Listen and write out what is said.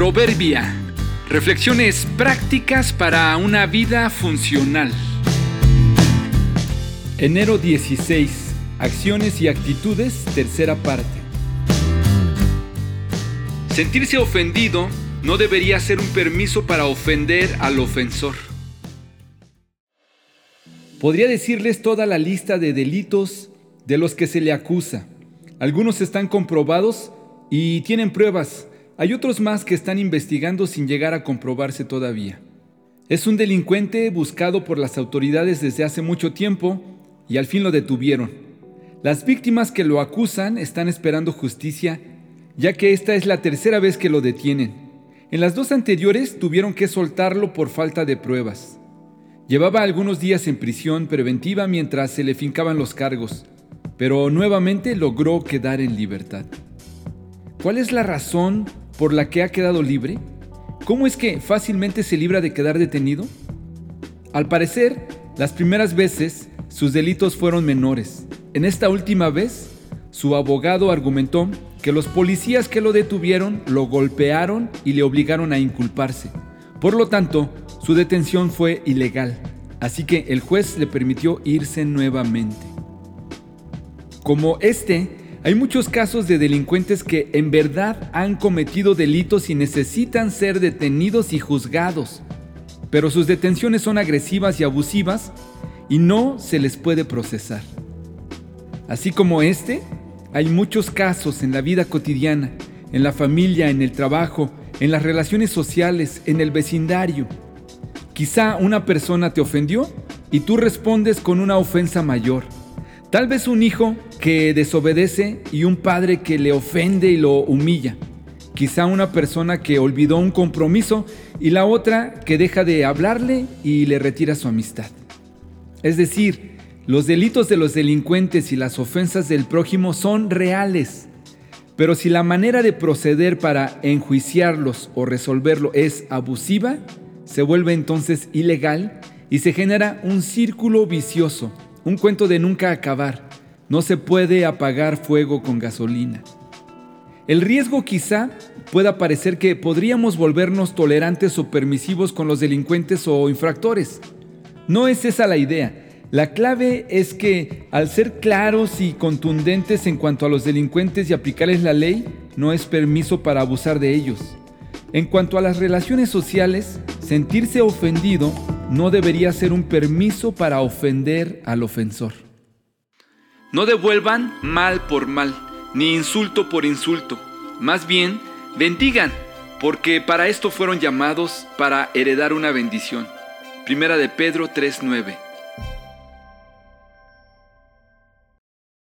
Proverbia. Reflexiones prácticas para una vida funcional. Enero 16. Acciones y actitudes, tercera parte. Sentirse ofendido no debería ser un permiso para ofender al ofensor. Podría decirles toda la lista de delitos de los que se le acusa. Algunos están comprobados y tienen pruebas. Hay otros más que están investigando sin llegar a comprobarse todavía. Es un delincuente buscado por las autoridades desde hace mucho tiempo y al fin lo detuvieron. Las víctimas que lo acusan están esperando justicia, ya que esta es la tercera vez que lo detienen. En las dos anteriores tuvieron que soltarlo por falta de pruebas. Llevaba algunos días en prisión preventiva mientras se le fincaban los cargos, pero nuevamente logró quedar en libertad. ¿Cuál es la razón por la que ha quedado libre? ¿Cómo es que fácilmente se libra de quedar detenido? Al parecer, las primeras veces sus delitos fueron menores. En esta última vez, su abogado argumentó que los policías que lo detuvieron lo golpearon y le obligaron a inculparse. Por lo tanto, su detención fue ilegal, así que el juez le permitió irse nuevamente. Como este, hay muchos casos de delincuentes que en verdad han cometido delitos y necesitan ser detenidos y juzgados, pero sus detenciones son agresivas y abusivas y no se les puede procesar. Así como este, hay muchos casos en la vida cotidiana, en la familia, en el trabajo, en las relaciones sociales, en el vecindario. Quizá una persona te ofendió y tú respondes con una ofensa mayor Tal vez un hijo que desobedece y un padre que le ofende y lo humilla. Quizá una persona que olvidó un compromiso y la otra que deja de hablarle y le retira su amistad. Es decir, los delitos de los delincuentes y las ofensas del prójimo son reales. Pero si la manera de proceder para enjuiciarlos o resolverlo es abusiva, se vuelve entonces ilegal y se genera un círculo vicioso un cuento de nunca acabar. No se puede apagar fuego con gasolina. El riesgo quizá pueda parecer que podríamos volvernos tolerantes o permisivos con los delincuentes o infractores. No es esa la idea. La clave es que al ser claros y contundentes en cuanto a los delincuentes y aplicarles la ley, no es permiso para abusar de ellos. En cuanto a las relaciones sociales, sentirse ofendido no debería ser un permiso para ofender al ofensor. No devuelvan mal por mal, ni insulto por insulto. Más bien, bendigan, porque para esto fueron llamados para heredar una bendición. Primera de Pedro 3:9.